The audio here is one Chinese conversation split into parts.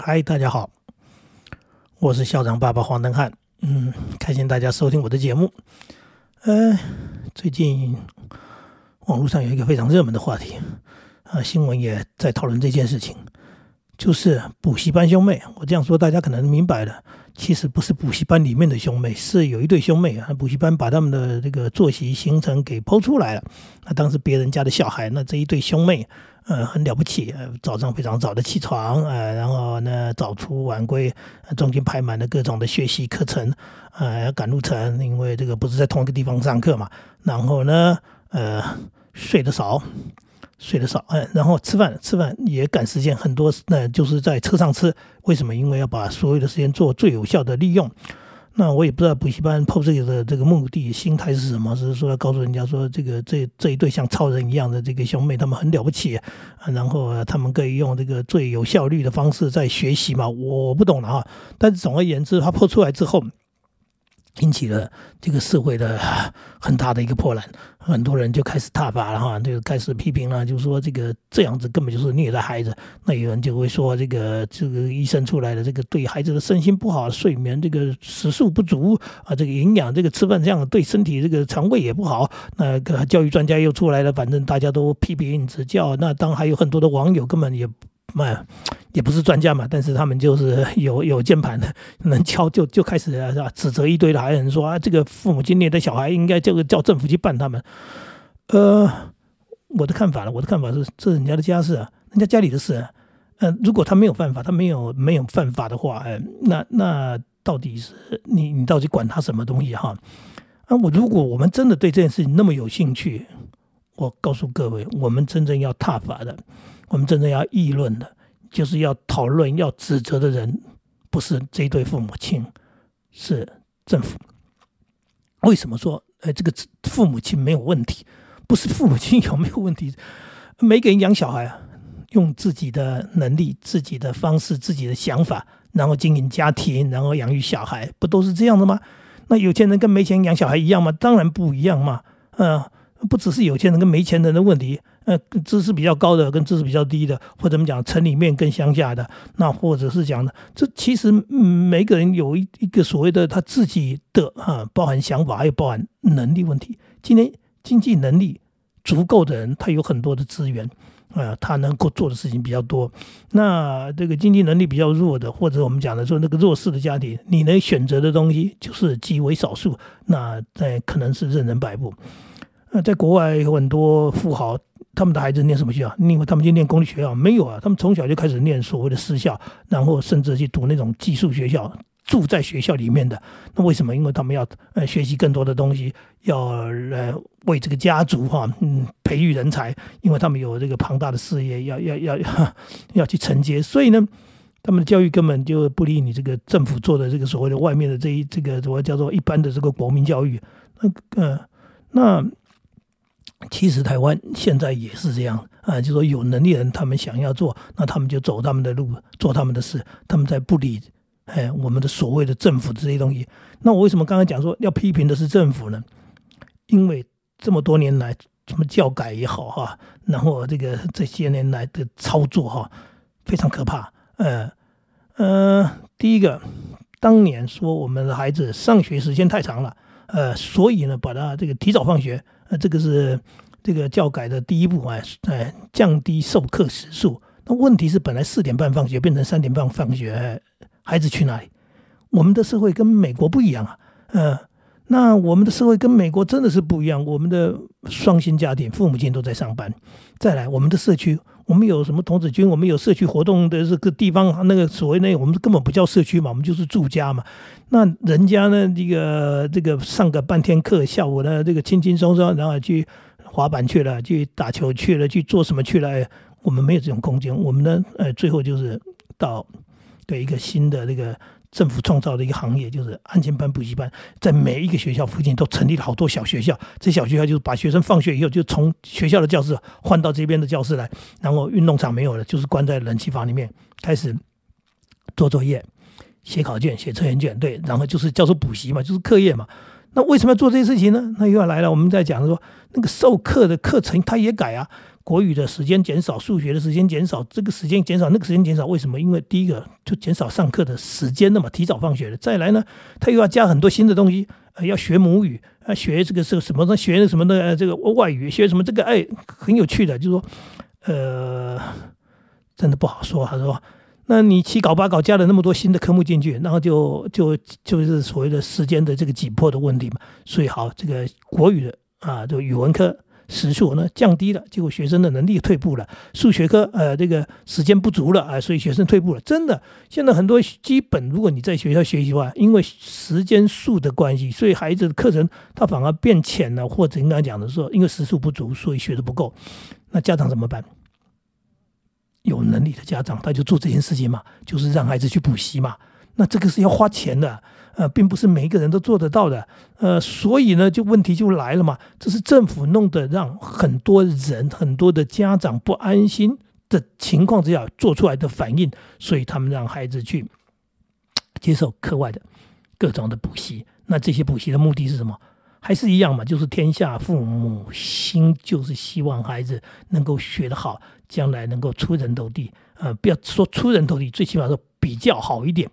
嗨，大家好，我是校长爸爸黄登汉。嗯，开心大家收听我的节目。呃，最近网络上有一个非常热门的话题，啊，新闻也在讨论这件事情，就是补习班兄妹。我这样说，大家可能明白了。其实不是补习班里面的兄妹，是有一对兄妹啊。补习班把他们的这个作息行程给剖出来了。那当时别人家的小孩，那这一对兄妹，呃，很了不起，呃，早上非常早的起床，呃，然后呢早出晚归，中间排满了各种的学习课程，呃，要赶路程，因为这个不是在同一个地方上课嘛。然后呢，呃，睡得少。睡得少，哎，然后吃饭，吃饭也赶时间，很多那就是在车上吃。为什么？因为要把所有的时间做最有效的利用。那我也不知道补习班抛这个的这个目的心态是什么，是说要告诉人家说，这个这这一对像超人一样的这个兄妹，他们很了不起啊，然后他们可以用这个最有效率的方式在学习嘛。我不懂了哈，但是总而言之，他抛出来之后。引起了这个社会的 很大的一个波澜，很多人就开始挞伐了哈，就开始批评了，就说这个这样子根本就是虐待孩子。那有人就会说，这个这个医生出来的这个对孩子的身心不好，睡眠这个食宿不足啊，这个营养这个吃饭这样对身体这个肠胃也不好。那个教育专家又出来了，反正大家都批评指教。那当还有很多的网友根本也。嘛，也不是专家嘛，但是他们就是 有有键盘的，能敲就就开始是吧？指责一堆的，还有人说啊，这个父母亲虐待小孩，应该这个叫政府去办他们。呃，我的看法呢，我的看法是，这是人家的家事啊，人家家里的事。嗯，如果他没有犯法，他没有没有犯法的话，哎，那那到底是你你到底管他什么东西哈？啊，我如果我们真的对这件事情那么有兴趣，我告诉各位，我们真正要踏法的。我们真正要议论的，就是要讨论、要指责的人，不是这对父母亲，是政府。为什么说，呃，这个父母亲没有问题？不是父母亲有没有问题？每个人养小孩啊，用自己的能力、自己的方式、自己的想法，然后经营家庭，然后养育小孩，不都是这样的吗？那有钱人跟没钱养小孩一样吗？当然不一样嘛。嗯，不只是有钱人跟没钱人的问题。呃，知识比较高的跟知识比较低的，或者怎么讲，城里面跟乡下的，那或者是讲的，这其实每个人有一一个所谓的他自己的啊，包含想法，还有包含能力问题。今天经济能力足够的人，他有很多的资源，啊，他能够做的事情比较多。那这个经济能力比较弱的，或者我们讲的说那个弱势的家庭，你能选择的东西就是极为少数，那在可能是任人摆布。那在国外有很多富豪。他们的孩子念什么学校？因为他们去念公立学校没有啊？他们从小就开始念所谓的私校，然后甚至去读那种寄宿学校，住在学校里面的。那为什么？因为他们要呃学习更多的东西，要呃为这个家族哈嗯培育人才，因为他们有这个庞大的事业要要要 要去承接。所以呢，他们的教育根本就不理你这个政府做的这个所谓的外面的这一这个什么叫做一般的这个国民教育。那呃那。其实台湾现在也是这样啊，就说有能力人他们想要做，那他们就走他们的路，做他们的事，他们在不理哎我们的所谓的政府这些东西。那我为什么刚刚讲说要批评的是政府呢？因为这么多年来，什么教改也好哈，然后这个这些年来的操作哈，非常可怕。呃呃，第一个，当年说我们的孩子上学时间太长了，呃，所以呢，把他这个提早放学。那这个是这个教改的第一步啊，哎，降低授课时数。那问题是，本来四点半放学变成三点半放学，孩子去哪里？我们的社会跟美国不一样啊，嗯，那我们的社会跟美国真的是不一样。我们的双薪家庭，父母亲都在上班。再来，我们的社区，我们有什么童子军？我们有社区活动的这个地方，那个所谓那，我们根本不叫社区嘛，我们就是住家嘛。那人家呢？这个这个上个半天课，下午呢这个轻轻松松，然后去滑板去了，去打球去了，去做什么去了？我们没有这种空间。我们呢，呃，最后就是到对一个新的那个政府创造的一个行业，就是安全班补习班，在每一个学校附近都成立了好多小学校。这小学校就是把学生放学以后就从学校的教室换到这边的教室来，然后运动场没有了，就是关在冷气房里面开始做作业。写考卷、写测验卷，对，然后就是叫做补习嘛，就是课业嘛。那为什么要做这些事情呢？那又要来了，我们在讲说，那个授课的课程他也改啊。国语的时间减少，数学的时间减少，这个时间减少，那个时间减少，为什么？因为第一个就减少上课的时间了嘛，提早放学了。再来呢，他又要加很多新的东西，呃，要学母语，啊，学这个是什么呢？学什么的这个外语，学什么这个哎，很有趣的，就是说，呃，真的不好说。他说，那你七搞八搞加了那么多新的科目进去，然后就就就是所谓的时间的这个紧迫的问题嘛。所以好，这个国语的啊，这个语文科。时数呢降低了，结果学生的能力退步了。数学科呃这个时间不足了啊，所以学生退步了。真的，现在很多基本，如果你在学校学习的话，因为时间数的关系，所以孩子的课程他反而变浅了，或者应该讲的说，因为时数不足，所以学的不够。那家长怎么办？有能力的家长他就做这件事情嘛，就是让孩子去补习嘛。那这个是要花钱的。呃，并不是每一个人都做得到的，呃，所以呢，就问题就来了嘛。这是政府弄得让很多人、很多的家长不安心的情况之下做出来的反应，所以他们让孩子去接受课外的各种的补习。那这些补习的目的是什么？还是一样嘛，就是天下父母心，就是希望孩子能够学得好，将来能够出人头地。呃，不要说出人头地，最起码说比较好一点。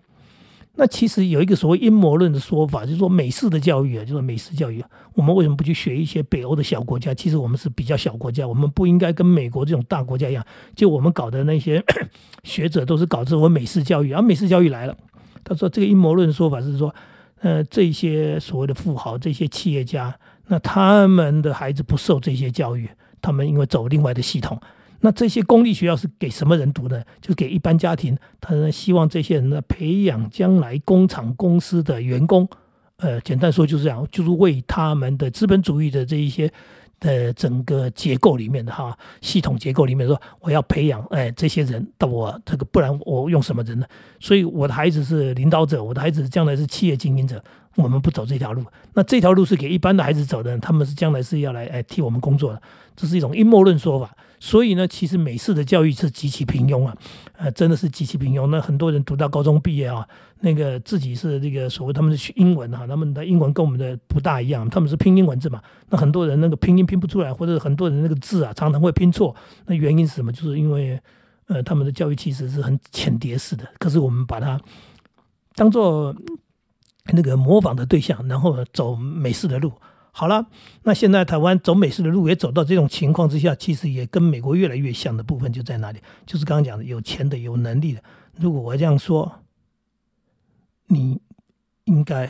那其实有一个所谓阴谋论的说法，就是说美式的教育啊，就是美式教育，我们为什么不去学一些北欧的小国家？其实我们是比较小国家，我们不应该跟美国这种大国家一样。就我们搞的那些 学者都是搞这种美式教育，而美式教育来了，他说这个阴谋论说法是说，呃，这些所谓的富豪、这些企业家，那他们的孩子不受这些教育，他们因为走另外的系统。那这些公立学校是给什么人读的？就给一般家庭。他呢希望这些人呢，培养将来工厂公司的员工。呃，简单说就是这样，就是为他们的资本主义的这一些的整个结构里面的哈系统结构里面说，我要培养哎这些人到我这个，不然我用什么人呢？所以我的孩子是领导者，我的孩子将来是企业经营者。我们不走这条路，那这条路是给一般的孩子走的，他们是将来是要来哎替我们工作的，这是一种阴谋论说法。所以呢，其实美式的教育是极其平庸啊，呃，真的是极其平庸。那很多人读到高中毕业啊，那个自己是这个所谓他们是学英文啊，他们的英文跟我们的不大一样，他们是拼音文字嘛。那很多人那个拼音拼不出来，或者很多人那个字啊常常会拼错。那原因是什么？就是因为呃他们的教育其实是很浅碟式的，可是我们把它当做。那个模仿的对象，然后走美式的路。好了，那现在台湾走美式的路也走到这种情况之下，其实也跟美国越来越像的部分就在哪里？就是刚刚讲的，有钱的、有能力的。如果我这样说，你应该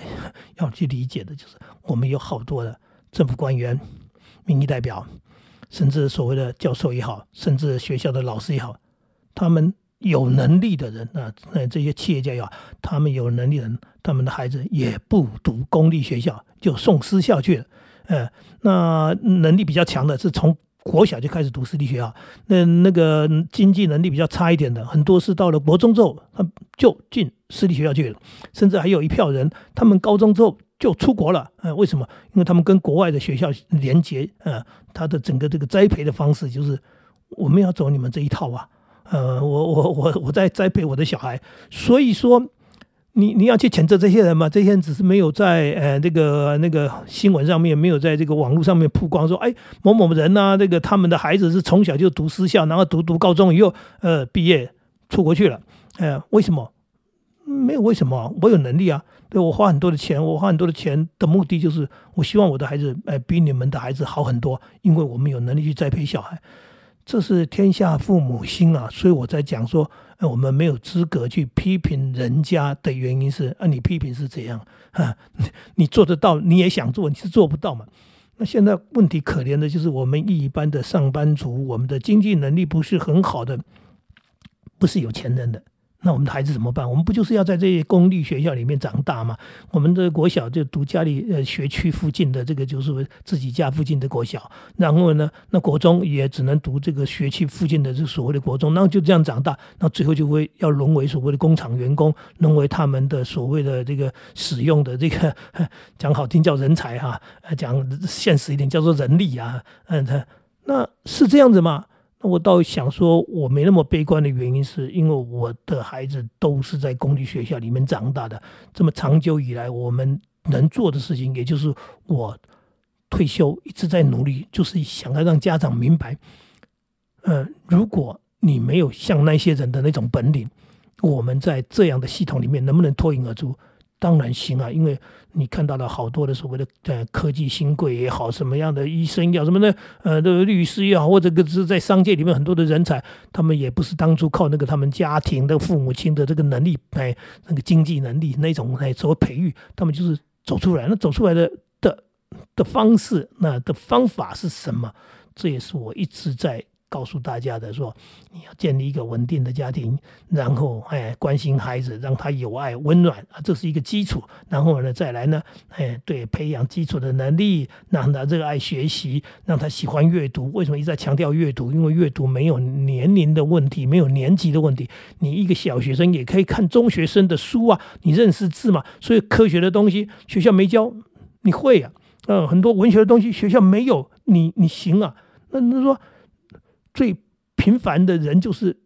要去理解的，就是我们有好多的政府官员、民意代表，甚至所谓的教授也好，甚至学校的老师也好，他们。有能力的人啊，那这些企业家呀，他们有能力的人，他们的孩子也不读公立学校，就送私校去了。呃，那能力比较强的，是从国小就开始读私立学校。那那个经济能力比较差一点的，很多是到了国中之后，他就进私立学校去了。甚至还有一票人，他们高中之后就出国了。呃，为什么？因为他们跟国外的学校连接。呃，他的整个这个栽培的方式就是，我们要走你们这一套啊。呃，我我我我在栽培我的小孩，所以说你你要去谴责这些人嘛？这些人只是没有在呃那个那个新闻上面，没有在这个网络上面曝光，说哎某某人呐，这个他们的孩子是从小就读私校，然后读读高中以后，呃毕业出国去了，呃为什么？没有为什么？我有能力啊，对我花很多的钱，我花很多的钱的目的就是我希望我的孩子哎比你们的孩子好很多，因为我们有能力去栽培小孩。这是天下父母心啊，所以我在讲说，我们没有资格去批评人家的原因是，啊，你批评是怎样？哈，你做得到，你也想做，你是做不到嘛？那现在问题可怜的就是我们一般的上班族，我们的经济能力不是很好的，不是有钱人的。那我们的孩子怎么办？我们不就是要在这些公立学校里面长大吗？我们的国小就读家里呃学区附近的这个就是自己家附近的国小，然后呢，那国中也只能读这个学区附近的这所谓的国中，那就这样长大，那最后就会要沦为所谓的工厂员工，沦为他们的所谓的这个使用的这个 讲好听叫人才哈，讲现实一点叫做人力啊，嗯，那是这样子吗？我倒想说，我没那么悲观的原因，是因为我的孩子都是在公立学校里面长大的。这么长久以来，我们能做的事情，也就是我退休一直在努力，就是想要让家长明白，呃，如果你没有像那些人的那种本领，我们在这样的系统里面能不能脱颖而出？当然行啊，因为你看到了好多的所谓的呃科技新贵也好，什么样的医生要什么的，呃，的律师也好，或者个是在商界里面很多的人才，他们也不是当初靠那个他们家庭的父母亲的这个能力，哎，那个经济能力那种哎所培育，他们就是走出来。那走出来的的的方式，那的方法是什么？这也是我一直在。告诉大家的说，你要建立一个稳定的家庭，然后哎关心孩子，让他有爱温暖啊，这是一个基础。然后呢，再来呢，哎对，培养基础的能力，让他热爱学习，让他喜欢阅读。为什么一再强调阅读？因为阅读没有年龄的问题，没有年级的问题。你一个小学生也可以看中学生的书啊，你认识字嘛？所以科学的东西学校没教，你会啊？嗯，很多文学的东西学校没有，你你行啊？那那说。最平凡的人就是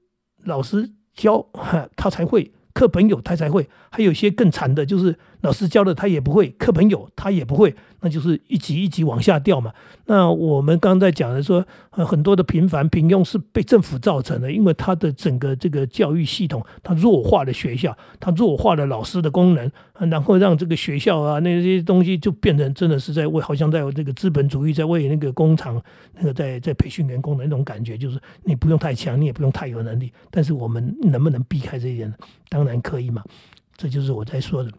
老师教他才会，课本有他才会，还有些更惨的，就是老师教的他也不会，课本有他也不会。那就是一级一级往下掉嘛。那我们刚才讲的说，呃，很多的平凡平庸是被政府造成的，因为它的整个这个教育系统，它弱化了学校，它弱化了老师的功能，然后让这个学校啊那些东西就变成真的是在为，好像在这个资本主义在为那个工厂那个在在培训员工的那种感觉，就是你不用太强，你也不用太有能力，但是我们能不能避开这一点？当然可以嘛。这就是我在说的，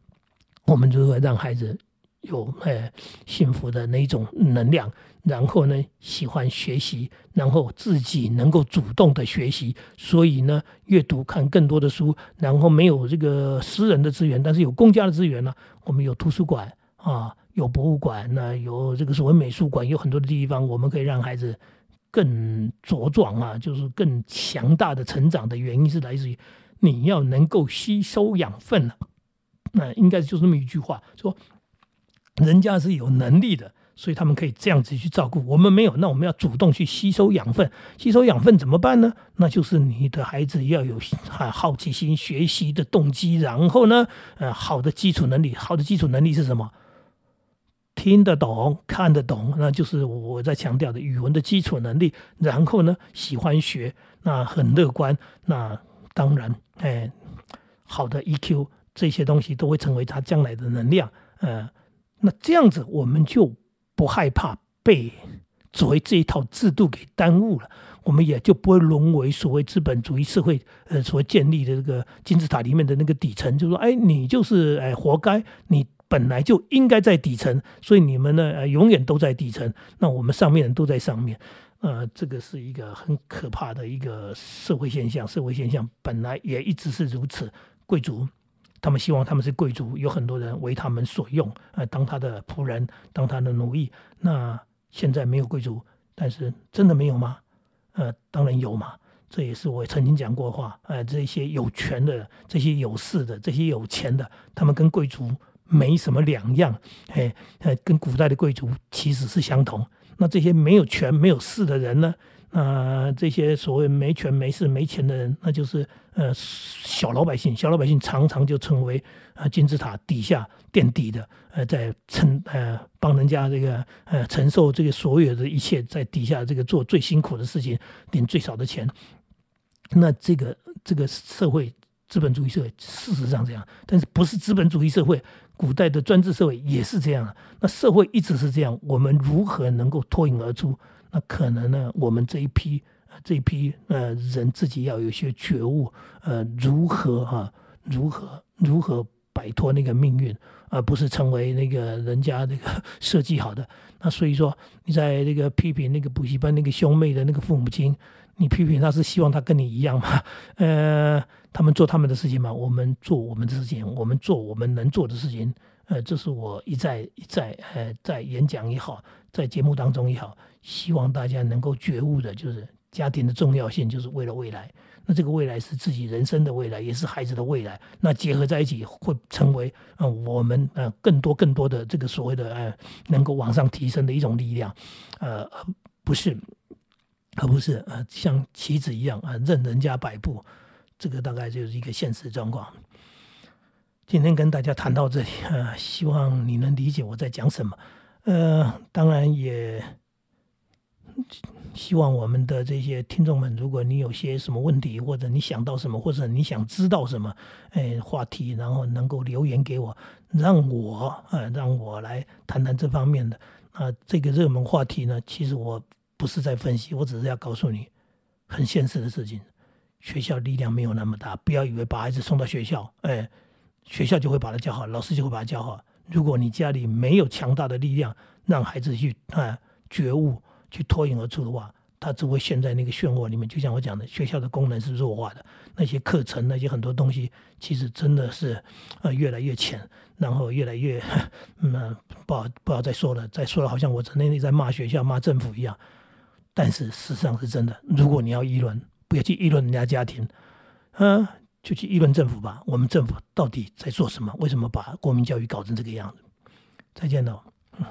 我们如何让孩子。有呃幸福的那种能量，然后呢喜欢学习，然后自己能够主动的学习，所以呢阅读看更多的书，然后没有这个私人的资源，但是有公家的资源呢，我们有图书馆啊，有博物馆，那有这个所谓美术馆，有很多的地方，我们可以让孩子更茁壮啊，就是更强大的成长的原因是来自于你要能够吸收养分了，那应该就是那么一句话说。人家是有能力的，所以他们可以这样子去照顾我们没有，那我们要主动去吸收养分。吸收养分怎么办呢？那就是你的孩子要有好奇心、学习的动机，然后呢，呃，好的基础能力。好的基础能力是什么？听得懂、看得懂，那就是我在强调的语文的基础能力。然后呢，喜欢学，那很乐观，那当然，哎，好的 EQ 这些东西都会成为他将来的能量，呃。那这样子，我们就不害怕被所谓这一套制度给耽误了，我们也就不会沦为所谓资本主义社会呃所建立的这个金字塔里面的那个底层，就说哎，你就是哎活该，你本来就应该在底层，所以你们呢永远都在底层，那我们上面人都在上面，呃，这个是一个很可怕的一个社会现象，社会现象本来也一直是如此，贵族。他们希望他们是贵族，有很多人为他们所用，呃，当他的仆人，当他的奴役。那现在没有贵族，但是真的没有吗？呃，当然有嘛。这也是我曾经讲过话。呃，这些有权的、这些有势的、这些有钱的，他们跟贵族没什么两样。哎，呃，跟古代的贵族其实是相同。那这些没有权、没有势的人呢？那这些所谓没权没势没钱的人，那就是呃小老百姓。小老百姓常常就成为呃金字塔底下垫底的，呃在承呃帮人家这个呃承受这个所有的一切，在底下这个做最辛苦的事情，领最少的钱。那这个这个社会资本主义社会事实上这样，但是不是资本主义社会，古代的专制社会也是这样。那社会一直是这样，我们如何能够脱颖而出？那可能呢，我们这一批这一批呃人自己要有些觉悟，呃，如何哈，如何如何摆脱那个命运，而不是成为那个人家那个 设计好的。那所以说，你在那个批评那个补习班那个兄妹的那个父母亲，你批评他是希望他跟你一样吗？呃，他们做他们的事情嘛，我们做我们的事情，我们做我们能做的事情。呃，这是我一再一再呃在演讲也好，在节目当中也好。希望大家能够觉悟的，就是家庭的重要性，就是为了未来。那这个未来是自己人生的未来，也是孩子的未来。那结合在一起，会成为嗯我们呃更多更多的这个所谓的呃能够往上提升的一种力量，呃，不是，而不是呃像棋子一样啊任人家摆布。这个大概就是一个现实状况。今天跟大家谈到这里啊，希望你能理解我在讲什么。呃，当然也。希望我们的这些听众们，如果你有些什么问题，或者你想到什么，或者你想知道什么，哎，话题，然后能够留言给我，让我，呃，让我来谈谈这方面的。啊，这个热门话题呢，其实我不是在分析，我只是要告诉你很现实的事情。学校力量没有那么大，不要以为把孩子送到学校，哎，学校就会把他教好，老师就会把他教好。如果你家里没有强大的力量，让孩子去啊觉悟。去脱颖而出的话，他只会陷在那个漩涡里面。就像我讲的，学校的功能是弱化的，那些课程、那些很多东西，其实真的是呃越来越浅，然后越来越嗯不好不好再说了，再说了好像我整天在骂学校、骂政府一样。但是事实上是真的。如果你要议论，不要去议论人家家庭，嗯，就去议论政府吧。我们政府到底在做什么？为什么把国民教育搞成这个样子？再见了。嗯。